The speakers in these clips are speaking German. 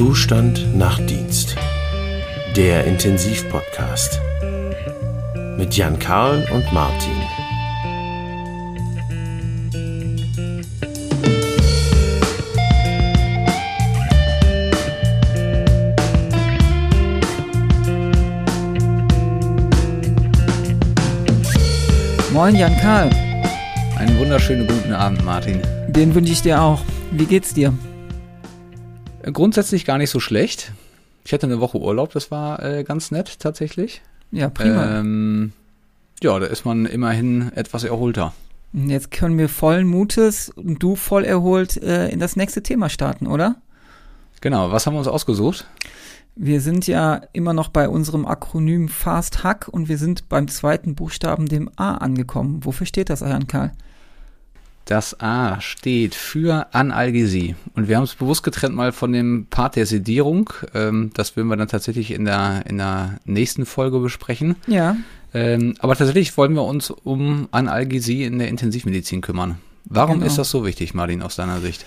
Zustand nach Dienst. Der Intensivpodcast. Mit Jan Karl und Martin. Moin Jan Karl, Einen wunderschönen guten Abend, Martin. den wünsche ich dir auch. Wie geht's dir? Grundsätzlich gar nicht so schlecht. Ich hatte eine Woche Urlaub, das war äh, ganz nett tatsächlich. Ja, prima. Ähm, ja, da ist man immerhin etwas erholter. Jetzt können wir vollen Mutes und du voll erholt äh, in das nächste Thema starten, oder? Genau, was haben wir uns ausgesucht? Wir sind ja immer noch bei unserem Akronym Fast Hack und wir sind beim zweiten Buchstaben, dem A, angekommen. Wofür steht das, Jan Karl? Das A steht für Analgesie. Und wir haben es bewusst getrennt mal von dem Part der Sedierung. Ähm, das werden wir dann tatsächlich in der, in der nächsten Folge besprechen. Ja, Ähm, aber tatsächlich wollen wir uns um Analgesie in der Intensivmedizin kümmern. Warum Genau. ist das so wichtig, Martin, aus deiner Sicht?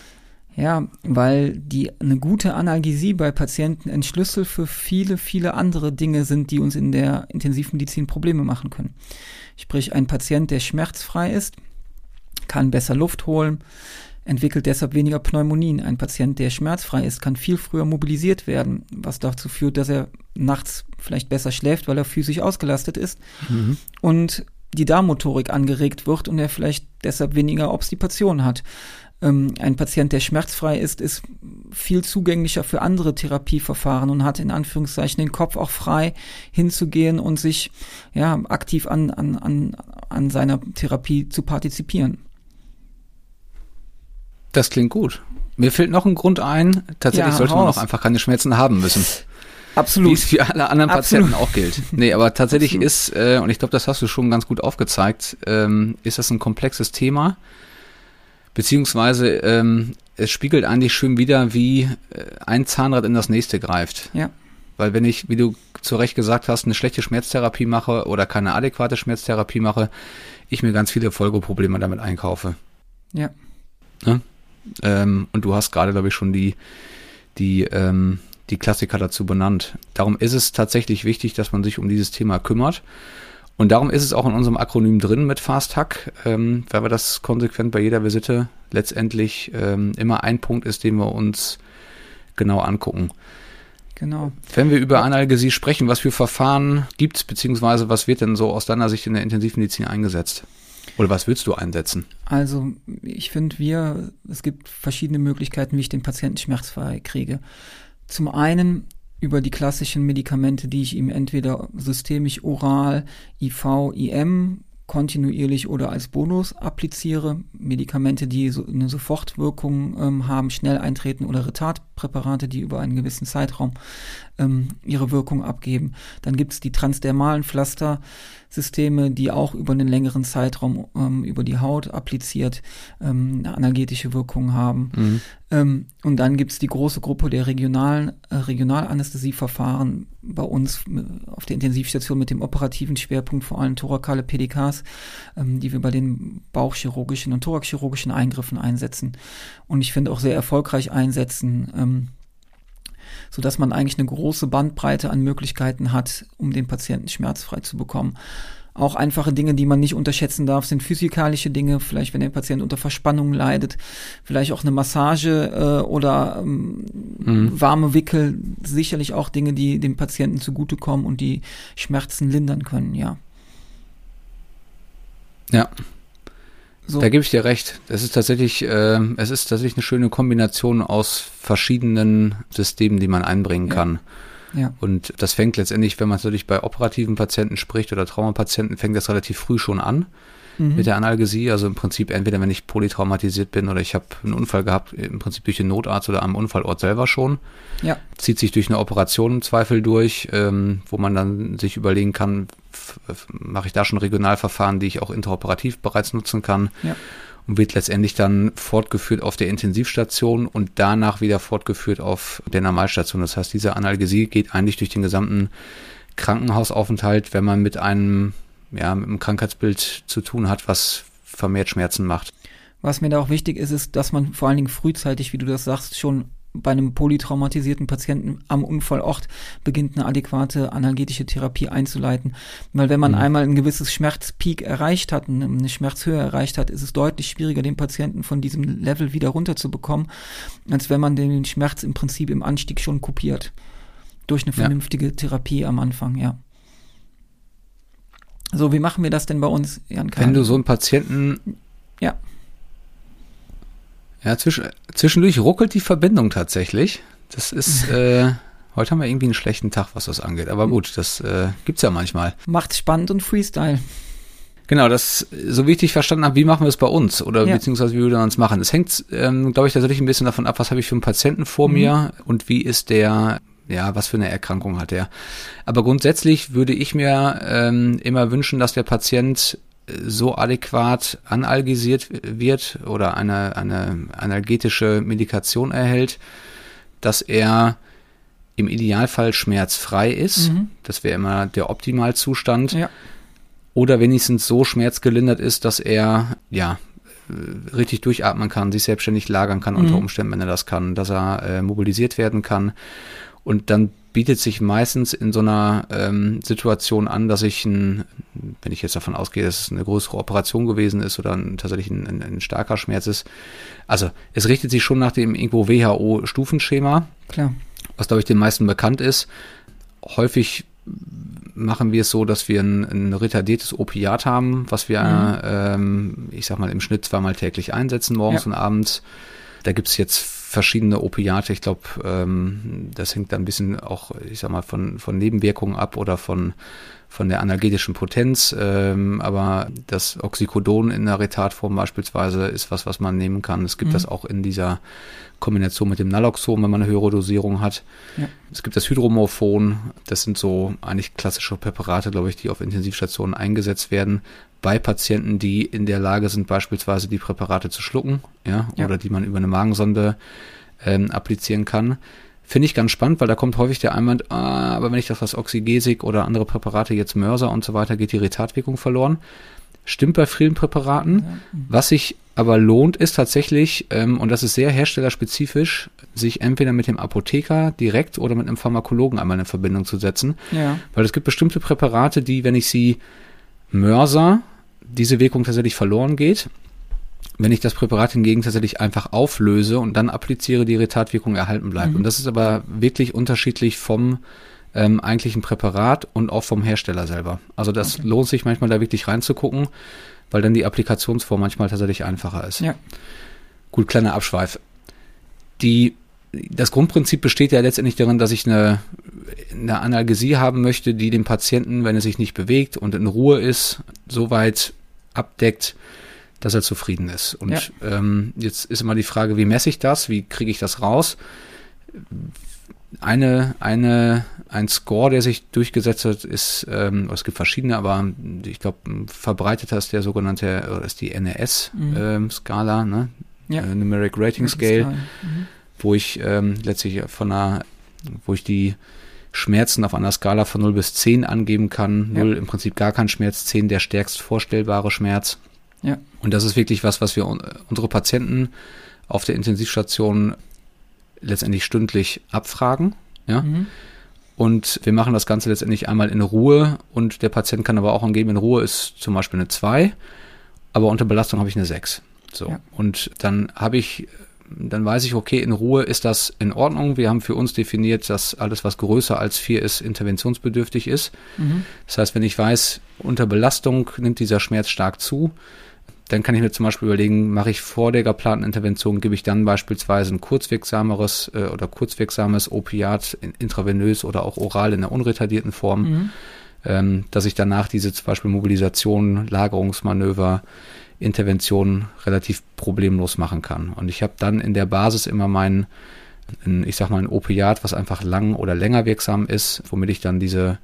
ja, weil die eine gute Analgesie bei Patienten ein Schlüssel für viele, viele andere Dinge sind, die uns in der Intensivmedizin Probleme machen können. Sprich, ein Patient, der schmerzfrei ist, kann besser Luft holen, entwickelt deshalb weniger Pneumonien. Ein Patient, der schmerzfrei ist, kann viel früher mobilisiert werden, was dazu führt, dass er nachts vielleicht besser schläft, weil er physisch ausgelastet ist und die Darmmotorik angeregt wird und er vielleicht deshalb weniger Obstipation hat. Ähm, ein Patient, der schmerzfrei ist, ist viel zugänglicher für andere Therapieverfahren und hat in Anführungszeichen den Kopf auch frei hinzugehen und sich ja aktiv an, an, an, an seiner Therapie zu partizipieren. Das klingt gut. Mir fällt noch ein Grund ein. Tatsächlich Ja, sollte man auch einfach keine Schmerzen haben müssen. Wie Absolut. es für alle anderen Absolut. Patienten auch gilt. Nee, aber tatsächlich Absolut. ist, äh, und ich glaube, das hast du schon ganz gut aufgezeigt, ähm, ist das ein komplexes Thema. Beziehungsweise ähm, es spiegelt eigentlich schön wieder, wie äh, ein Zahnrad in das nächste greift. Ja. Weil wenn ich, wie du zu Recht gesagt hast, eine schlechte Schmerztherapie mache oder keine adäquate Schmerztherapie mache, ich mir ganz viele Folgeprobleme damit einkaufe. Ja. Ähm, und du hast gerade, glaube ich, schon die, die, ähm, die Klassiker dazu benannt. Darum ist es tatsächlich wichtig, dass man sich um dieses Thema kümmert. Und darum ist es auch in unserem Akronym drin mit Fast Hack, ähm, weil wir das konsequent bei jeder Visite letztendlich ähm, immer ein Punkt ist, den wir uns genau angucken. Genau. Wenn wir über Analgesie sprechen, was für Verfahren gibt's beziehungsweise was wird denn so aus deiner Sicht in der Intensivmedizin eingesetzt? Oder was willst du einsetzen? Also ich finde wir, es gibt verschiedene Möglichkeiten, wie ich den Patienten schmerzfrei kriege. Zum einen über die klassischen Medikamente, die ich ihm entweder systemisch oral, IV, IM kontinuierlich oder als Bonus appliziere. Medikamente, die so eine Sofortwirkung ähm, haben, schnell eintreten oder Retardpräparate, die über einen gewissen Zeitraum ähm, ihre Wirkung abgeben. Dann gibt es die transdermalen Pflastersysteme, die auch über einen längeren Zeitraum ähm, über die Haut appliziert ähm, eine analgetische Wirkung haben. Ähm, und dann gibt es die große Gruppe der regionalen äh, Regionalanästhesieverfahren bei uns äh, auf der Intensivstation mit dem operativen Schwerpunkt vor allem thorakale PDKs, ähm, die wir bei den bauchchirurgischen und thoraxchirurgischen Eingriffen einsetzen. Und ich finde auch sehr erfolgreich einsetzen. Ähm, so dass man eigentlich eine große Bandbreite an Möglichkeiten hat, um den Patienten schmerzfrei zu bekommen. Auch einfache Dinge, die man nicht unterschätzen darf, sind physikalische Dinge. Vielleicht, wenn der Patient unter Verspannung leidet, vielleicht auch eine Massage äh, oder ähm, warme Wickel. Sicherlich auch Dinge, die dem Patienten zugutekommen und die Schmerzen lindern können. Ja. Ja, So. Da gebe ich dir recht. Es ist tatsächlich, äh, es ist tatsächlich eine schöne Kombination aus verschiedenen Systemen, die man einbringen Ja. kann. ja. Und das fängt letztendlich, wenn man natürlich bei operativen Patienten spricht oder Traumapatienten, fängt das relativ früh schon an Mhm. mit der Analgesie. Also im Prinzip entweder, wenn ich polytraumatisiert bin oder ich habe einen Unfall gehabt, im Prinzip durch den Notarzt oder am Unfallort selber schon. Ja. Zieht sich durch eine Operation im Zweifel durch, ähm, wo man dann sich überlegen kann, mache ich da schon Regionalverfahren, die ich auch interoperativ bereits nutzen kann Ja. und wird letztendlich dann fortgeführt auf der Intensivstation und danach wieder fortgeführt auf der Normalstation. Das heißt, diese Analgesie geht eigentlich durch den gesamten Krankenhausaufenthalt, wenn man mit einem, ja, mit einem Krankheitsbild zu tun hat, was vermehrt Schmerzen macht. Was mir da auch wichtig ist, ist, dass man vor allen Dingen frühzeitig, wie du das sagst, schon bei einem polytraumatisierten Patienten am Unfallort beginnt eine adäquate analgetische Therapie einzuleiten. Weil wenn man mhm. einmal ein gewisses Schmerzpeak erreicht hat, eine Schmerzhöhe erreicht hat, ist es deutlich schwieriger, den Patienten von diesem Level wieder runterzubekommen, als wenn man den Schmerz im Prinzip im Anstieg schon kopiert. Durch eine vernünftige ja. Therapie am Anfang, ja. So, wie machen wir das denn bei uns, Jan Karl? Wenn du so einen Patienten ja. Ja, zwischen, zwischendurch ruckelt die Verbindung tatsächlich. Das ist, äh, heute haben wir irgendwie einen schlechten Tag, was das angeht. Aber gut, das äh, gibt's ja manchmal. Macht spannend und Freestyle. Genau, das, so wie ich dich verstanden habe, wie machen wir es bei uns oder ja. beziehungsweise wie wir uns machen. Es hängt, ähm, glaube ich, tatsächlich ein bisschen davon ab, was habe ich für einen Patienten vor mhm. mir und wie ist der, ja, was für eine Erkrankung hat er. Aber grundsätzlich würde ich mir ähm, immer wünschen, dass der Patient so adäquat analgesiert wird oder eine, eine analgetische Medikation erhält, dass er im Idealfall schmerzfrei ist. Mhm. Das wäre immer der Optimalzustand. Ja. Oder wenigstens so schmerzgelindert ist, dass er ja richtig durchatmen kann, sich selbstständig lagern kann mhm. unter Umständen, wenn er das kann, dass er äh, mobilisiert werden kann. Und dann bietet sich meistens in so einer ähm, Situation an, dass ich, ein, wenn ich jetzt davon ausgehe, dass es eine größere Operation gewesen ist oder ein, tatsächlich ein, ein, ein starker Schmerz ist. Also es richtet sich schon nach dem irgendwo WHO-Stufenschema, Klar. was glaube ich den meisten bekannt ist. Häufig machen wir es so, dass wir ein, ein retardiertes Opiat haben, was wir, mhm. ähm, ich sag mal, im Schnitt zweimal täglich einsetzen, morgens ja. und abends. Da gibt's jetzt verschiedene Opiate. Ich glaube, ähm, das hängt dann ein bisschen auch, ich sag mal, von, von Nebenwirkungen ab oder von, von der analgetischen Potenz. Ähm, aber das Oxycodon in der Retardform beispielsweise ist was, was man nehmen kann. Es gibt mhm. das auch in dieser Kombination mit dem Naloxon, wenn man eine höhere Dosierung hat. Ja. Es gibt das Hydromorphon. Das sind so eigentlich klassische Präparate, glaube ich, die auf Intensivstationen eingesetzt werden bei Patienten, die in der Lage sind, beispielsweise die Präparate zu schlucken, ja, ja. oder die man über eine Magensonde ähm, applizieren kann. Finde ich ganz spannend, weil da kommt häufig der Einwand, ah, aber wenn ich das was Oxygesik oder andere Präparate, jetzt Mörser und so weiter, geht die Retardwirkung verloren. Stimmt bei vielen Präparaten. Ja. Was sich aber lohnt, ist tatsächlich, ähm, und das ist sehr herstellerspezifisch, sich entweder mit dem Apotheker direkt oder mit einem Pharmakologen einmal in Verbindung zu setzen. Ja. Weil es gibt bestimmte Präparate, die, wenn ich sie Mörser diese Wirkung tatsächlich verloren geht. Wenn ich das Präparat hingegen tatsächlich einfach auflöse und dann appliziere, die Retardwirkung erhalten bleibt. Mhm. Und das ist aber wirklich unterschiedlich vom ähm, eigentlichen Präparat und auch vom Hersteller selber. Also das okay. lohnt sich manchmal da wirklich reinzugucken, weil dann die Applikationsform manchmal tatsächlich einfacher ist. Ja. Gut, kleiner Abschweif. Die das Grundprinzip besteht ja letztendlich darin, dass ich eine, eine Analgesie haben möchte, die den Patienten, wenn er sich nicht bewegt und in Ruhe ist, so weit abdeckt, dass er zufrieden ist. Und ja. ähm, jetzt ist immer die Frage, wie messe ich das? Wie kriege ich das raus? Eine, eine, ein Score, der sich durchgesetzt hat, ist, ähm, es gibt verschiedene, aber ich glaube, verbreiteter ist der sogenannte, ist die NRS-Skala, mhm. ähm, ne? Ja. Äh, Numeric Rating Scale. Mhm wo ich ähm, letztlich von einer, wo ich die Schmerzen auf einer Skala von 0 bis 10 angeben kann. 0 ja. im Prinzip gar kein Schmerz, 10 der stärkst vorstellbare Schmerz. Ja. Und das ist wirklich was, was wir unsere Patienten auf der Intensivstation letztendlich stündlich abfragen. Ja. Mhm. Und wir machen das Ganze letztendlich einmal in Ruhe und der Patient kann aber auch angeben, in Ruhe ist zum Beispiel eine 2, aber unter Belastung habe ich eine 6. So. Ja. Und dann habe ich dann weiß ich, okay, in Ruhe ist das in Ordnung. Wir haben für uns definiert, dass alles, was größer als vier ist, interventionsbedürftig ist. Mhm. Das heißt, wenn ich weiß, unter Belastung nimmt dieser Schmerz stark zu, dann kann ich mir zum Beispiel überlegen, mache ich vor der geplanten Intervention, gebe ich dann beispielsweise ein kurzwirksameres äh, oder kurzwirksames Opiat intravenös oder auch oral in der unretardierten Form, mhm. ähm, dass ich danach diese zum Beispiel Mobilisation, Lagerungsmanöver, Intervention relativ problemlos machen kann. Und ich habe dann in der Basis immer meinen, ich sag mal, ein Opiat, was einfach lang oder länger wirksam ist, womit ich dann diese,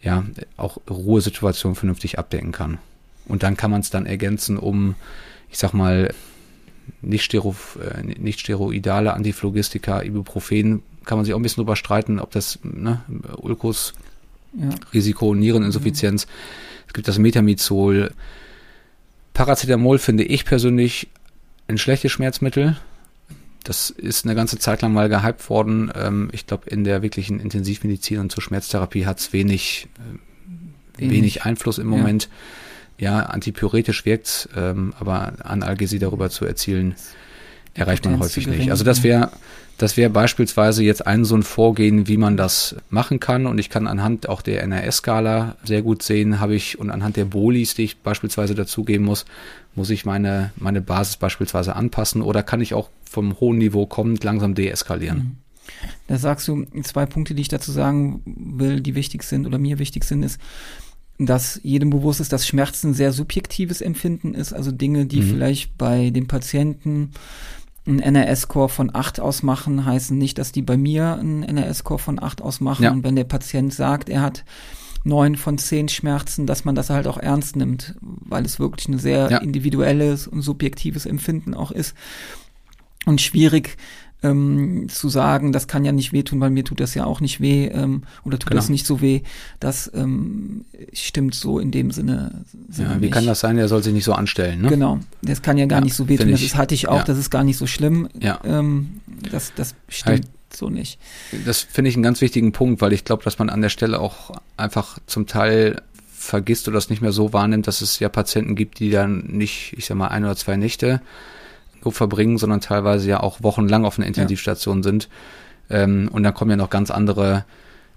ja, auch Ruhesituation vernünftig abdecken kann. Und dann kann man es dann ergänzen, um, ich sag mal, nicht, Stero, äh, nicht steroidale Antiphlogistika, Ibuprofen, kann man sich auch ein bisschen drüber streiten, ob das ne, Ulkus, ja. Risiko, Niereninsuffizienz. Mhm. Es gibt das Metamizol, Paracetamol finde ich persönlich ein schlechtes Schmerzmittel. das ist eine ganze Zeit lang mal gehypt worden. Ähm, ich glaube, in der wirklichen Intensivmedizin und zur Schmerztherapie hat es wenig, äh, wenig, wenig. Einfluss im Moment. Ja, ja antipyretisch wirkt's, ähm, aber Analgesie darüber zu erzielen, erreicht man häufig nicht. Also das wäre das wäre beispielsweise jetzt ein so ein Vorgehen, wie man das machen kann. Und ich kann anhand auch der NRS-Skala sehr gut sehen, habe ich, und anhand der Bolis, die ich beispielsweise dazugeben muss, muss ich meine, meine Basis beispielsweise anpassen oder kann ich auch vom hohen Niveau kommend langsam deeskalieren. Mhm. Da sagst du zwei Punkte, die ich dazu sagen will, die wichtig sind oder mir wichtig sind, ist, dass jedem bewusst ist, dass Schmerzen sehr subjektives Empfinden ist, also Dinge, die mhm. vielleicht bei dem Patienten einen NRS-Score von 8 ausmachen, heißen nicht, dass die bei mir einen NRS-Score von 8 ausmachen. Ja. Und wenn der Patient sagt, er hat neun von zehn Schmerzen, dass man das halt auch ernst nimmt, weil es wirklich ein sehr ja. individuelles und subjektives Empfinden auch ist. Und schwierig ähm, zu sagen, das kann ja nicht wehtun, weil mir tut das ja auch nicht weh ähm, oder tut genau. das nicht so weh, das ähm, stimmt so in dem Sinne. Sinne ja, wie nicht. kann das sein? Er soll sich nicht so anstellen, ne? Genau, das kann ja gar ja, nicht so wehtun. Das hatte ich auch, ja. das ist gar nicht so schlimm. Ja. Ähm, das, das stimmt. Ja, so nicht. Das finde ich einen ganz wichtigen Punkt, weil ich glaube, dass man an der Stelle auch einfach zum Teil vergisst oder das nicht mehr so wahrnimmt, dass es ja Patienten gibt, die dann nicht, ich sag mal, ein oder zwei Nächte verbringen, sondern teilweise ja auch wochenlang auf einer Intensivstation ja. sind. Ähm, und dann kommen ja noch ganz andere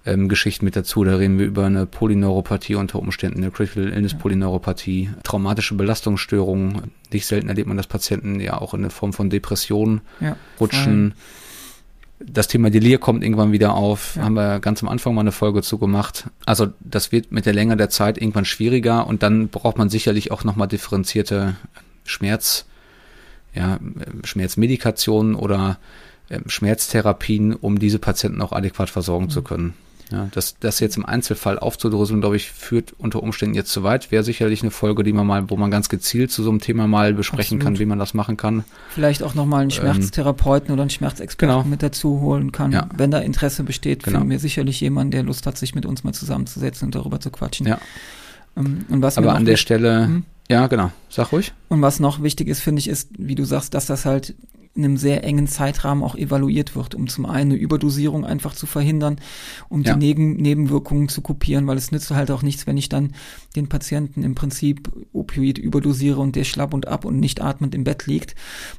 ähm, Geschichten mit dazu. Da reden wir über eine Polyneuropathie unter Umständen, eine Critical Illness Polyneuropathie, traumatische Belastungsstörungen. Nicht selten erlebt man, dass Patienten ja auch in eine Form von Depression ja, rutschen. Das Thema Delir kommt irgendwann wieder auf. Ja. Haben wir ganz am Anfang mal eine Folge zu gemacht. Also das wird mit der Länge der Zeit irgendwann schwieriger und dann braucht man sicherlich auch nochmal differenzierte Schmerz ja, Schmerzmedikationen oder äh, Schmerztherapien, um diese Patienten auch adäquat versorgen mhm. zu können. Ja, das, das jetzt im Einzelfall aufzudröseln, glaube ich, führt unter Umständen jetzt zu weit. Wäre sicherlich eine Folge, die man mal, wo man ganz gezielt zu so einem Thema mal besprechen Absolut. kann, wie man das machen kann. Vielleicht auch nochmal einen ähm, Schmerztherapeuten ähm, oder einen Schmerzexperten genau. mit dazu holen kann. Ja. Wenn da Interesse besteht, genau. finden wir sicherlich jemanden, der Lust hat, sich mit uns mal zusammenzusetzen und darüber zu quatschen. Ja. Ähm, und was Aber an der Stelle, hm? Ja, genau. Sag ruhig. Und was noch wichtig ist, finde ich, ist, wie du sagst, dass das halt in einem sehr engen Zeitrahmen auch evaluiert wird, um zum einen eine Überdosierung einfach zu verhindern, um ja. die Neben Nebenwirkungen zu kopieren, weil es nützt halt auch nichts, wenn ich dann den Patienten im Prinzip Opioid überdosiere und der schlapp und ab und nicht atmend im Bett liegt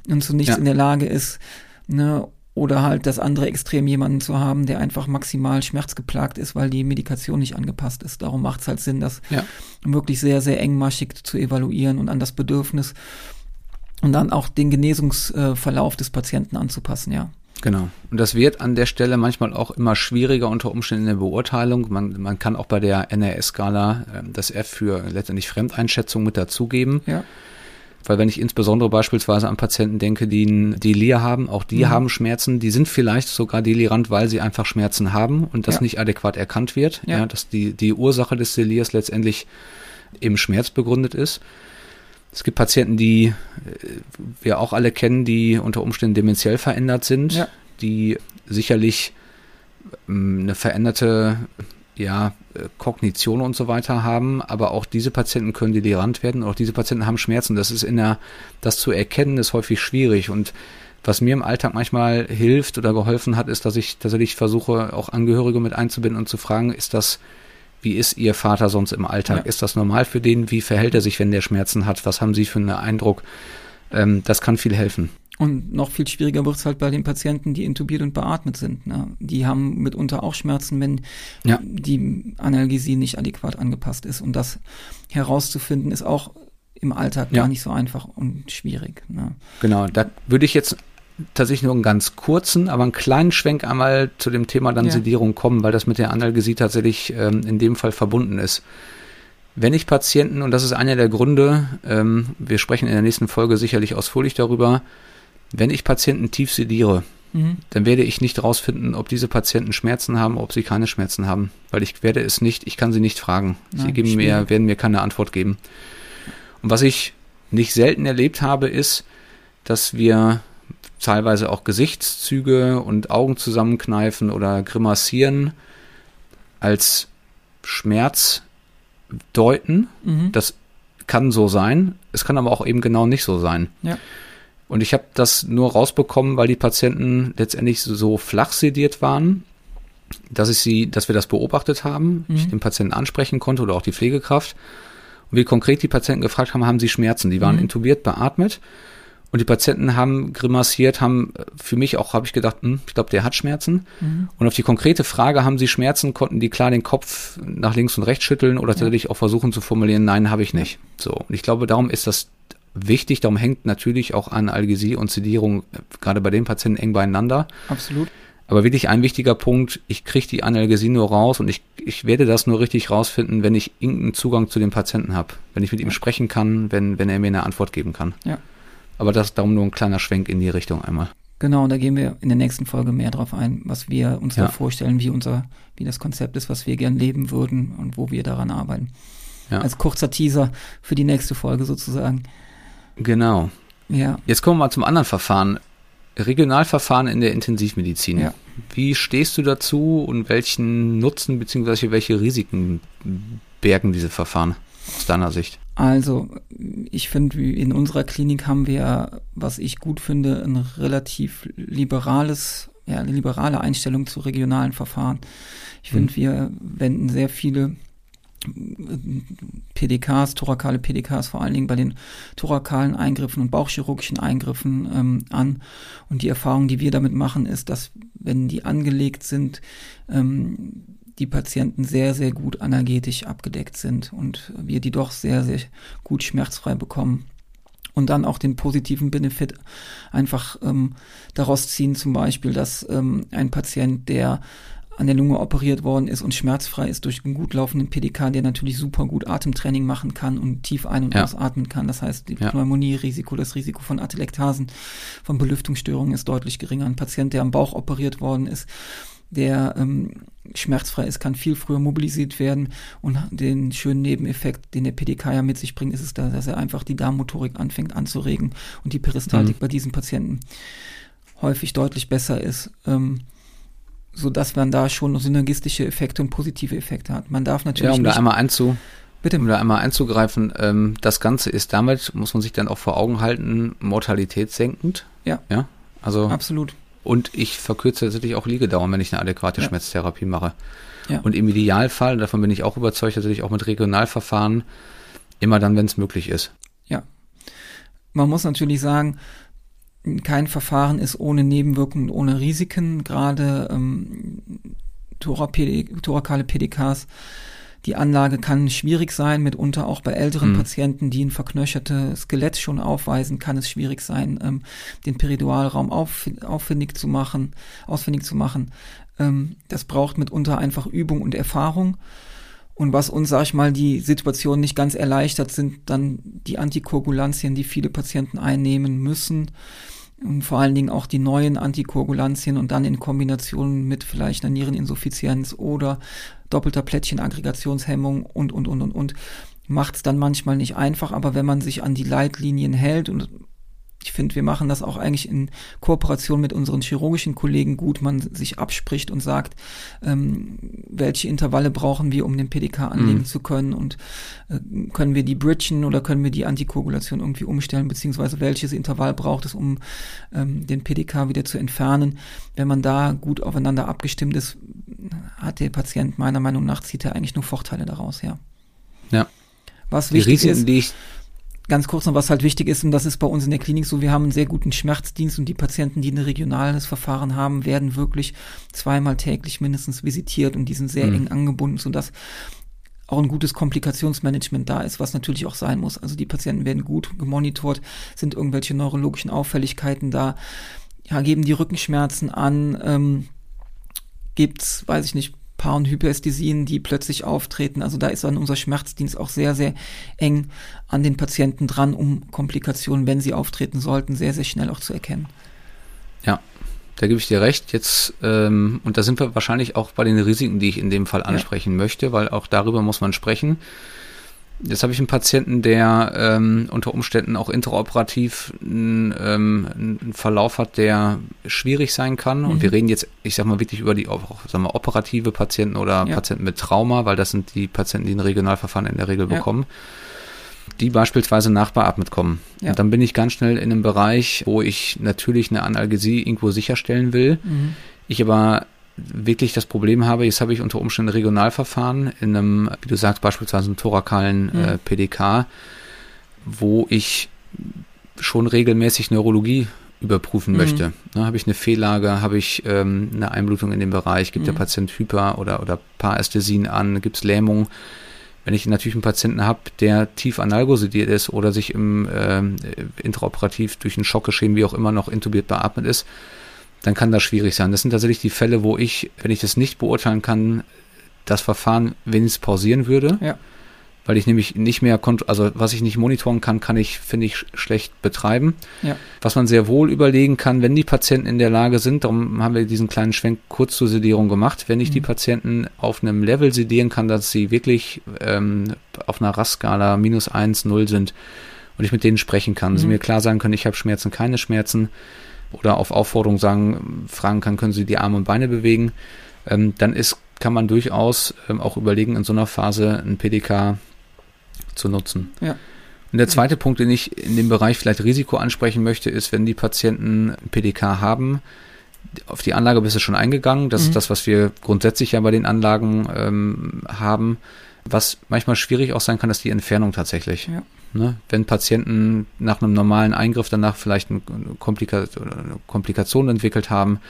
und so nichts ja. in der Lage ist, ne, oder halt das andere Extrem jemanden zu haben, der einfach maximal schmerzgeplagt ist, weil die Medikation nicht angepasst ist. Darum macht es halt Sinn, das ja. wirklich sehr, sehr engmaschig zu evaluieren und an das Bedürfnis und dann auch den Genesungsverlauf des Patienten anzupassen, ja. Genau. Und das wird an der Stelle manchmal auch immer schwieriger unter Umständen in der Beurteilung. Man, man kann auch bei der NRS-Skala äh, das F für letztendlich Fremdeinschätzung mit dazugeben. Ja. Weil wenn ich insbesondere beispielsweise an Patienten denke, die ein Delir haben, auch die mhm. haben Schmerzen, die sind vielleicht sogar delirant, weil sie einfach Schmerzen haben und das ja. nicht adäquat erkannt wird, ja. ja. dass die, die Ursache des Delirs letztendlich im Schmerz begründet ist. Es gibt Patienten, die äh, wir auch alle kennen, die unter Umständen dementiell verändert sind, ja. die sicherlich ähm, eine veränderte ja, äh, Kognition und so weiter haben, aber auch diese Patienten können delirant werden, auch diese Patienten haben Schmerzen. Das ist in der, das zu erkennen, ist häufig schwierig und was mir im Alltag manchmal hilft oder geholfen hat, ist, dass ich tatsächlich versuche, auch Angehörige mit einzubinden und zu fragen, ist das, wie ist Ihr Vater sonst im Alltag? Ja. Ist das normal für den? Wie verhält er sich, wenn der Schmerzen hat? Was haben Sie für einen Eindruck? Ähm, das kann viel helfen. Und noch viel schwieriger wird es halt bei den Patienten, die intubiert und beatmet sind. Ne? Die haben mitunter auch Schmerzen, wenn ja. die Analgesie nicht adäquat angepasst ist. Und das herauszufinden, ist auch im Alltag ja. gar nicht so einfach und schwierig. Ne? Genau, da würde ich jetzt tatsächlich nur einen ganz kurzen, aber einen kleinen Schwenk einmal zu dem Thema dann ja. Sedierung kommen, weil das mit der Analgesie tatsächlich ähm, in dem Fall verbunden ist. Wenn ich Patienten, und das ist einer der Gründe, ähm, wir sprechen in der nächsten Folge sicherlich ausführlich darüber, wenn ich Patienten tief sediere, mhm. dann werde ich nicht rausfinden, ob diese Patienten Schmerzen haben, ob sie keine Schmerzen haben, weil ich werde es nicht, ich kann sie nicht fragen. Nein, sie geben mir, werden mir keine Antwort geben. Und was ich nicht selten erlebt habe, ist, dass wir teilweise auch Gesichtszüge und Augen zusammenkneifen oder grimassieren als Schmerz deuten. Mhm. Das kann so sein. Es kann aber auch eben genau nicht so sein. Ja. Und ich habe das nur rausbekommen, weil die Patienten letztendlich so flach sediert waren, dass ich sie, dass wir das beobachtet haben, mhm. ich den Patienten ansprechen konnte oder auch die Pflegekraft. Und wir konkret die Patienten gefragt haben, haben sie Schmerzen? Die waren mhm. intubiert, beatmet. Und die Patienten haben grimassiert, haben für mich auch, habe ich gedacht, hm, ich glaube, der hat Schmerzen. Mhm. Und auf die konkrete Frage, haben sie Schmerzen, konnten die klar den Kopf nach links und rechts schütteln oder tatsächlich auch versuchen zu formulieren, nein, habe ich nicht. So. Und ich glaube, darum ist das wichtig, darum hängt natürlich auch Analgesie und Sedierung äh, gerade bei den Patienten eng beieinander. Absolut. Aber wirklich ein wichtiger Punkt, ich kriege die Analgesie nur raus und ich, ich werde das nur richtig rausfinden, wenn ich irgendeinen Zugang zu dem Patienten habe. Wenn ich mit ihm sprechen kann, wenn, wenn er mir eine Antwort geben kann. Ja. Aber das ist darum nur ein kleiner Schwenk in die Richtung einmal. Genau, da gehen wir in der nächsten Folge mehr drauf ein, was wir uns ja. da vorstellen, wie unser, wie das Konzept ist, was wir gern leben würden und wo wir daran arbeiten. Ja. Als kurzer Teaser für die nächste Folge sozusagen. Genau. Ja. Jetzt kommen wir mal zum anderen Verfahren. Regionalverfahren in der Intensivmedizin. Ja. Wie stehst du dazu und welchen Nutzen bzw. welche Risiken bergen diese Verfahren aus deiner Sicht? Also, ich finde, in unserer Klinik haben wir, was ich gut finde, ein relativ liberales, ja, eine liberale Einstellung zu regionalen Verfahren. Ich finde, mhm. wir wenden sehr viele PDKs, thorakale PDKs, vor allen Dingen bei den thorakalen Eingriffen und bauchchirurgischen Eingriffen ähm, an. Und die Erfahrung, die wir damit machen, ist, dass wenn die angelegt sind, ähm, die Patienten sehr, sehr gut analgetisch abgedeckt sind und wir die doch sehr, sehr gut schmerzfrei bekommen. Und dann auch den positiven Benefit einfach ähm, daraus ziehen, zum Beispiel, dass ähm, ein Patient, der an der Lunge operiert worden ist und schmerzfrei ist durch einen gut laufenden PDK, der natürlich super gut Atemtraining machen kann und tief ein- und ja. ausatmen kann. Das heißt, die ja. Pneumonie-Risiko, das Risiko von Atelektasen, von Belüftungsstörungen ist deutlich geringer. Ein Patient, der am Bauch operiert worden ist, der ähm, schmerzfrei ist, kann viel früher mobilisiert werden und den schönen Nebeneffekt, den der PDK ja mit sich bringt, ist es da, dass er einfach die Darmmotorik anfängt anzuregen und die Peristaltik mhm. bei diesen Patienten häufig deutlich besser ist, ähm, so dass man da schon synergistische Effekte und positive Effekte hat. Man darf natürlich ja, um da einmal einzu Bitte. Um da einmal einzugreifen, ähm, das Ganze ist damit, muss man sich dann auch vor Augen halten, mortalitätssenkend. Ja. Ja. Also. Absolut. Und ich verkürze tatsächlich auch Liegedauer, wenn ich eine adäquate ja. Schmerztherapie mache. Ja. Und im Idealfall, davon bin ich auch überzeugt, natürlich auch mit Regionalverfahren, immer dann, wenn es möglich ist. Ja. Man muss natürlich sagen, kein Verfahren ist ohne Nebenwirkungen, ohne Risiken. Gerade ähm, thorakale PDKs die Anlage kann schwierig sein, mitunter auch bei älteren mhm. Patienten, die ein verknöchertes Skelett schon aufweisen, kann es schwierig sein, ähm, den Peridualraum auf, auffindig zu machen, ausfindig zu machen. Ähm, das braucht mitunter einfach Übung und Erfahrung. Und was uns, sag ich mal, die Situation nicht ganz erleichtert, sind dann die Antikoagulantien, die viele Patienten einnehmen müssen. Und vor allen Dingen auch die neuen Antikoagulantien und dann in Kombination mit vielleicht einer Niereninsuffizienz oder doppelter Plättchenaggregationshemmung und, und, und, und, und, macht es dann manchmal nicht einfach, aber wenn man sich an die Leitlinien hält und ich finde, wir machen das auch eigentlich in Kooperation mit unseren chirurgischen Kollegen gut, man sich abspricht und sagt, ähm, welche Intervalle brauchen wir, um den PDK anlegen mhm. zu können und äh, können wir die bridgen oder können wir die Antikoagulation irgendwie umstellen, beziehungsweise welches Intervall braucht es, um ähm, den PDK wieder zu entfernen. Wenn man da gut aufeinander abgestimmt ist, hat der Patient meiner Meinung nach, zieht er eigentlich nur Vorteile daraus, ja. Ja. Was die wichtig Risiken, ist, die ich ganz kurz noch, was halt wichtig ist, und das ist bei uns in der Klinik so, wir haben einen sehr guten Schmerzdienst und die Patienten, die ein regionales Verfahren haben, werden wirklich zweimal täglich mindestens visitiert und die sind sehr mhm. eng angebunden, sodass auch ein gutes Komplikationsmanagement da ist, was natürlich auch sein muss. Also die Patienten werden gut gemonitort, sind irgendwelche neurologischen Auffälligkeiten da, ja, geben die Rückenschmerzen an, ähm, gibt's, weiß ich nicht, Paar- und Hyperästhesien, die plötzlich auftreten. Also da ist dann unser Schmerzdienst auch sehr, sehr eng an den Patienten dran, um Komplikationen, wenn sie auftreten sollten, sehr, sehr schnell auch zu erkennen. Ja, da gebe ich dir recht. Jetzt, ähm, und da sind wir wahrscheinlich auch bei den Risiken, die ich in dem Fall ansprechen ja. möchte, weil auch darüber muss man sprechen. Jetzt habe ich einen Patienten, der ähm, unter Umständen auch interoperativ einen, ähm, einen Verlauf hat, der schwierig sein kann. Mhm. Und wir reden jetzt, ich sag mal, wirklich über die sagen wir, operative Patienten oder ja. Patienten mit Trauma, weil das sind die Patienten, die ein Regionalverfahren in der Regel ja. bekommen. die beispielsweise nachbeatmet kommen. Ja. Und dann bin ich ganz schnell in einem Bereich, wo ich natürlich eine Analgesie irgendwo sicherstellen will. Mhm. Ich aber wirklich das Problem habe, jetzt habe ich unter Umständen Regionalverfahren in einem, wie du sagst, beispielsweise einem thorakalen Mhm. äh, PDK, wo ich schon regelmäßig Neurologie überprüfen Mhm. möchte. Ne, habe ich eine Fehllage, habe ich ähm, eine Einblutung in dem Bereich, gibt der Mhm. Patient Hyper oder, oder Parästhesien an, gibt es Lähmung. Wenn ich natürlich einen Patienten habe, der tief analgosidiert ist oder sich im ähm, intraoperativ durch ein Schockgeschehen, wie auch immer, noch intubiert beatmet ist, dann kann das schwierig sein. Das sind tatsächlich die Fälle, wo ich, wenn ich das nicht beurteilen kann, das Verfahren wenigstens pausieren würde. Ja. Weil ich nämlich nicht mehr, also was ich nicht monitoren kann, kann ich, finde ich, sch- schlecht betreiben. Ja. Was man sehr wohl überlegen kann, wenn die Patienten in der Lage sind, darum haben wir diesen kleinen Schwenk kurz zur Sedierung gemacht, wenn ich die Mhm. Patienten auf einem Level sedieren kann, dass sie wirklich ähm, auf einer RAS-Skala minus eins null sind und ich mit denen sprechen kann, sie Mhm. mir klar sagen können, ich habe Schmerzen, keine Schmerzen oder auf Aufforderung sagen, fragen kann, können sie die Arme und Beine bewegen, ähm, dann ist, kann man durchaus ähm, auch überlegen, in so einer Phase ein PDK zu nutzen. Ja. Und der zweite Punkt, den ich in dem Bereich vielleicht Risiko ansprechen möchte, ist, wenn die Patienten ein PDK haben, auf die Anlage bist du schon eingegangen. Das Mhm. ist das, was wir grundsätzlich ja bei den Anlagen ähm, haben. Was manchmal schwierig auch sein kann, ist die Entfernung tatsächlich. Ja. Ne? Wenn Patienten nach einem normalen Eingriff danach vielleicht eine, Komplika eine Komplikation entwickelt haben,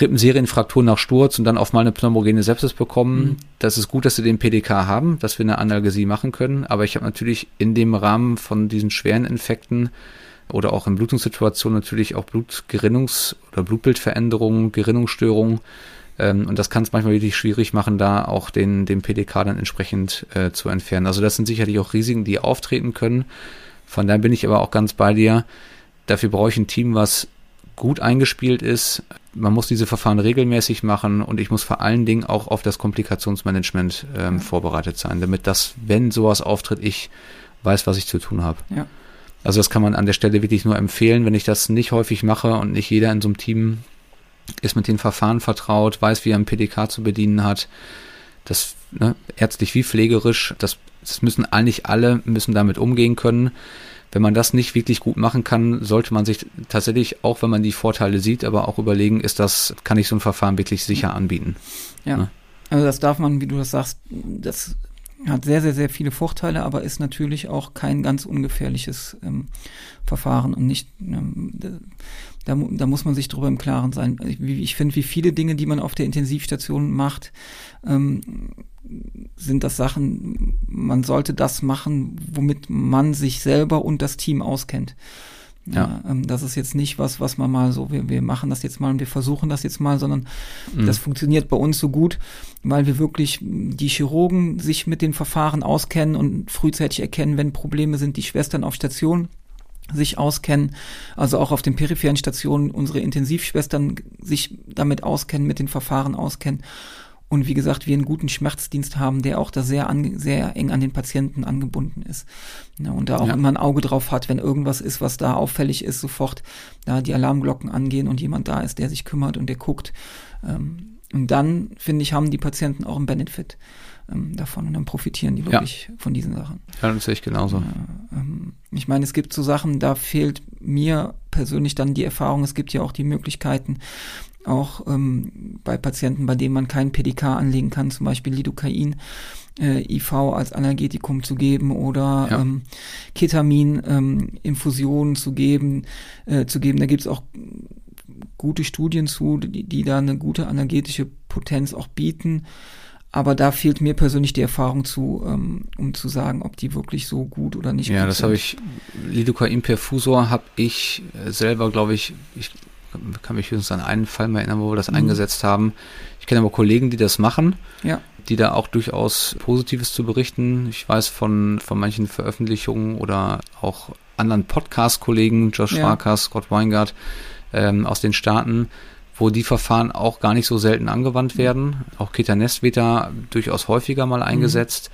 Rippenserienfraktur nach Sturz und dann auf mal eine pneumogene Sepsis bekommen, Mhm. das ist gut, dass sie den PDK haben, dass wir eine Analgesie machen können. Aber ich habe natürlich in dem Rahmen von diesen schweren Infekten oder auch in Blutungssituationen natürlich auch Blutgerinnungs- oder Blutbildveränderungen, Gerinnungsstörungen. Ähm, und das kann es manchmal wirklich schwierig machen, da auch den, den PDK dann entsprechend äh, zu entfernen. Also das sind sicherlich auch Risiken, die auftreten können. Von daher bin ich aber auch ganz bei dir. Dafür brauche ich ein Team, was gut eingespielt ist. Man muss diese Verfahren regelmäßig machen und ich muss vor allen Dingen auch auf das Komplikationsmanagement ähm, vorbereitet sein, damit das, wenn sowas auftritt, ich weiß, was ich zu tun habe. Ja. Also das kann man an der Stelle wirklich nur empfehlen, wenn ich das nicht häufig mache und nicht jeder in so einem Team ist mit den Verfahren vertraut, weiß, wie er ein PDK zu bedienen hat. Das ne, ärztlich wie pflegerisch, das, das müssen eigentlich alle müssen damit umgehen können. Wenn man das nicht wirklich gut machen kann, sollte man sich tatsächlich, auch wenn man die Vorteile sieht, aber auch überlegen, ist das, kann ich so ein Verfahren wirklich sicher anbieten? Ja. Ne? Also das darf man, wie du das sagst, das hat sehr, sehr, sehr viele Vorteile, aber ist natürlich auch kein ganz ungefährliches ähm, Verfahren und nicht, ähm, da, da muss man sich drüber im Klaren sein. Ich, ich finde, wie viele Dinge, die man auf der Intensivstation macht, ähm, sind das Sachen, man sollte das machen, womit man sich selber und das Team auskennt. Ja, ähm, das ist jetzt nicht was, was man mal so, wir, wir machen das jetzt mal und wir versuchen das jetzt mal, sondern Mhm. das funktioniert bei uns so gut, weil wir wirklich die Chirurgen sich mit den Verfahren auskennen und frühzeitig erkennen, wenn Probleme sind, die Schwestern auf Station sich auskennen, also auch auf den peripheren Stationen unsere Intensivschwestern sich damit auskennen, mit den Verfahren auskennen. Und wie gesagt, wir einen guten Schmerzdienst haben, der auch da sehr, an, sehr eng an den Patienten angebunden ist. Ja, und da auch Ja. immer ein Auge drauf hat, wenn irgendwas ist, was da auffällig ist, sofort da die Alarmglocken angehen und jemand da ist, der sich kümmert und der guckt. Ähm, und dann, finde ich, haben die Patienten auch einen Benefit ähm, davon und dann profitieren die wirklich von diesen Sachen. Ja, das sehe ich genauso. Ähm, ich meine, es gibt so Sachen, da fehlt mir persönlich dann die Erfahrung. Es gibt ja auch die Möglichkeiten, auch ähm, bei Patienten, bei denen man keinen PDK anlegen kann, zum Beispiel Lidocain, äh, IV als Analgetikum zu geben oder Ja. ähm, Ketamin ähm, zu geben, äh, zu geben. Da gibt es auch gute Studien zu, die, die da eine gute analgetische Potenz auch bieten. Aber da fehlt mir persönlich die Erfahrung zu, ähm, um zu sagen, ob die wirklich so gut oder nicht Ja, das habe ich, Lidocain Perfusor habe ich äh, selber, glaube ich, ich kann mich höchstens an einen Fall mehr erinnern, wo wir das Mhm. eingesetzt haben. Ich kenne aber Kollegen, die das machen, Ja, die da auch durchaus Positives zu berichten. Ich weiß von, von manchen Veröffentlichungen oder auch anderen Podcast-Kollegen, Josh Ja. Scott Weingart, ähm, aus den Staaten, wo die Verfahren auch gar nicht so selten angewandt werden. Auch Ketanest wird da durchaus häufiger mal eingesetzt.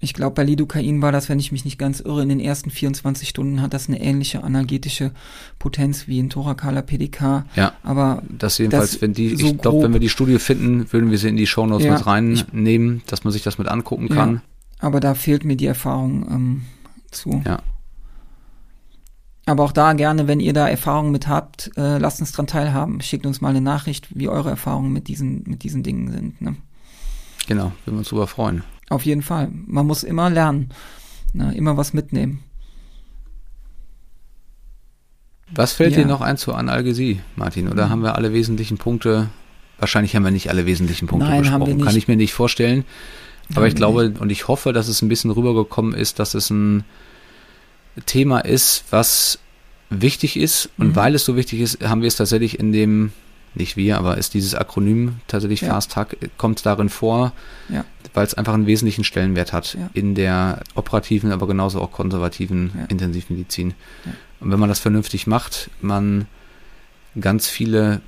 ich glaube, bei Lidocain war das, wenn ich mich nicht ganz irre, in den ersten 24 Stunden hat das eine ähnliche analgetische Potenz wie ein thorakaler PDK. Ja. Aber Das jedenfalls, Das wenn die, so ich glaube, wenn wir die Studie finden, würden wir sie in die Shownotes Ja, mit reinnehmen, dass man sich das mit angucken Ja. kann. Aber da fehlt mir die Erfahrung, ähm, zu. Ja. Aber auch da gerne, wenn ihr da Erfahrungen mit habt, äh, lasst uns dran teilhaben. Schickt uns mal eine Nachricht, wie eure Erfahrungen mit diesen, mit diesen Dingen sind. Ne? Genau, würden wir uns darüber freuen. Auf jeden Fall. Man muss immer lernen, ne? immer was mitnehmen. Was fällt Ja. dir noch ein zur Analgesie, Martin? Oder haben wir alle wesentlichen Punkte? Wahrscheinlich haben wir nicht alle wesentlichen Punkte Nein, haben besprochen. wir nicht. Kann ich mir nicht vorstellen. Aber Haben ich glaube und ich hoffe, dass es ein bisschen rübergekommen ist, dass es ein Thema ist, was wichtig ist. Und Mhm. weil es so wichtig ist, haben wir es tatsächlich in dem, nicht wir, aber ist dieses Akronym tatsächlich Ja. Fast Tag, kommt darin vor, Ja. weil es einfach einen wesentlichen Stellenwert hat Ja. in der operativen, aber genauso auch konservativen. Intensivmedizin. Und wenn man das vernünftig macht, man ganz viele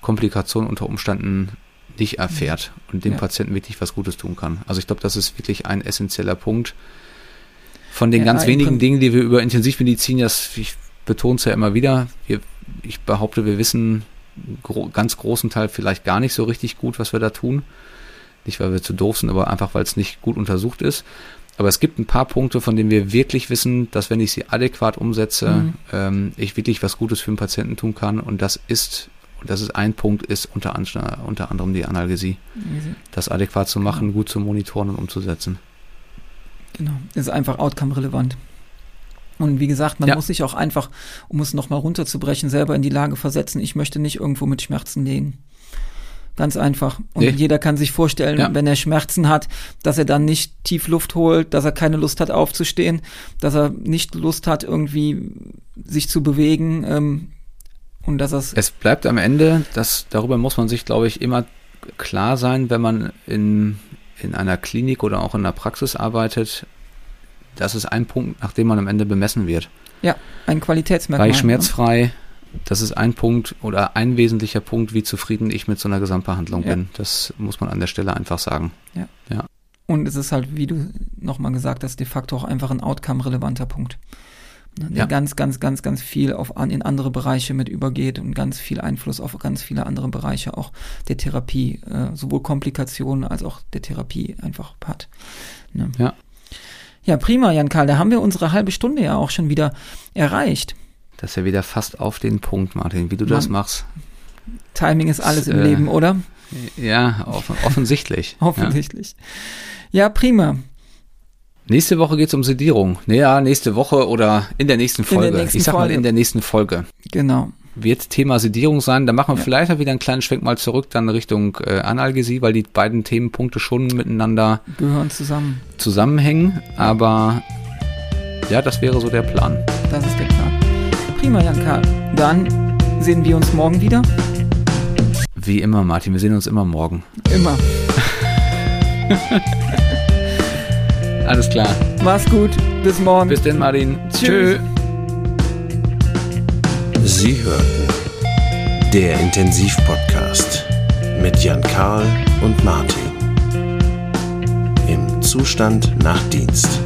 Komplikationen unter Umständen nicht erfährt und dem. Patienten wirklich was Gutes tun kann. Also ich glaube, das ist wirklich ein essentieller Punkt. Von den Ja, ganz wenigen Dingen, die wir über Intensivmedizin, das, ich betone es ja immer wieder, wir, ich behaupte, wir wissen gro ganz großen Teil vielleicht gar nicht so richtig gut, was wir da tun. Nicht, weil wir zu doof sind, aber einfach, weil es nicht gut untersucht ist. Aber es gibt ein paar Punkte, von denen wir wirklich wissen, dass wenn ich sie adäquat umsetze, Mhm. ähm, ich wirklich was Gutes für den Patienten tun kann. Und das ist, und das ist ein Punkt, ist unter, unter anderem die Analgesie. Das adäquat zu machen, gut zu monitoren und umzusetzen. Genau, ist einfach outcome-relevant. Und wie gesagt, man Ja. muss sich auch einfach, um es nochmal runterzubrechen, selber in die Lage versetzen, ich möchte nicht irgendwo mit Schmerzen leben. Ganz einfach. Und Nee. jeder kann sich vorstellen, Ja. wenn er Schmerzen hat, dass er dann nicht tief Luft holt, dass er keine Lust hat aufzustehen, dass er nicht Lust hat, irgendwie sich zu bewegen ähm, und dass es Es bleibt am Ende, das, darüber muss man sich, glaube ich, immer klar sein, wenn man in, in einer Klinik oder auch in der Praxis arbeitet. Das ist ein Punkt, nach dem man am Ende bemessen wird. ein Qualitätsmerkmal. War ich schmerzfrei? Das ist ein Punkt oder ein wesentlicher Punkt, wie zufrieden ich mit so einer Gesamtbehandlung Ja. bin. Das muss man an der Stelle einfach sagen. Und es ist halt, wie du nochmal gesagt hast, de facto auch einfach ein outcome-relevanter Punkt. Ne, Der Ja. ganz, ganz, ganz, ganz viel auf an, in andere Bereiche mit übergeht und ganz viel Einfluss auf ganz viele andere Bereiche auch der Therapie, äh, sowohl Komplikationen als auch der Therapie einfach hat. Ne? Ja. Ja, prima, Jan Karl, da haben wir unsere halbe Stunde ja auch schon wieder erreicht. Das ist ja wieder fast auf den Punkt, Martin, wie du das Mann. machst. Timing ist alles im Äh, Leben, oder? Ja, offen, offensichtlich. Ja. Offensichtlich. Ja, prima. Nächste Woche geht's um Sedierung. Naja, nächste Woche oder in der nächsten In der Folge. nächsten ich sag mal Folge. in der nächsten Folge. Genau. Wird Thema Sedierung sein. Da machen wir Ja. vielleicht auch wieder einen kleinen Schwenk mal zurück, dann Richtung äh, Analgesie, weil die beiden Themenpunkte schon miteinander Gehören zusammen. zusammenhängen. Aber ja, das wäre so der Plan. Das ist der Plan. Prima, Jan Karl. Dann sehen wir uns morgen wieder. Wie immer, Martin, wir sehen uns immer morgen. Immer. Alles klar. Mach's gut. Bis morgen. Bis denn, Martin. Tschüss. Sie hörten der Intensivpodcast mit Jan Karl und Martin. Im Zustand nach Dienst.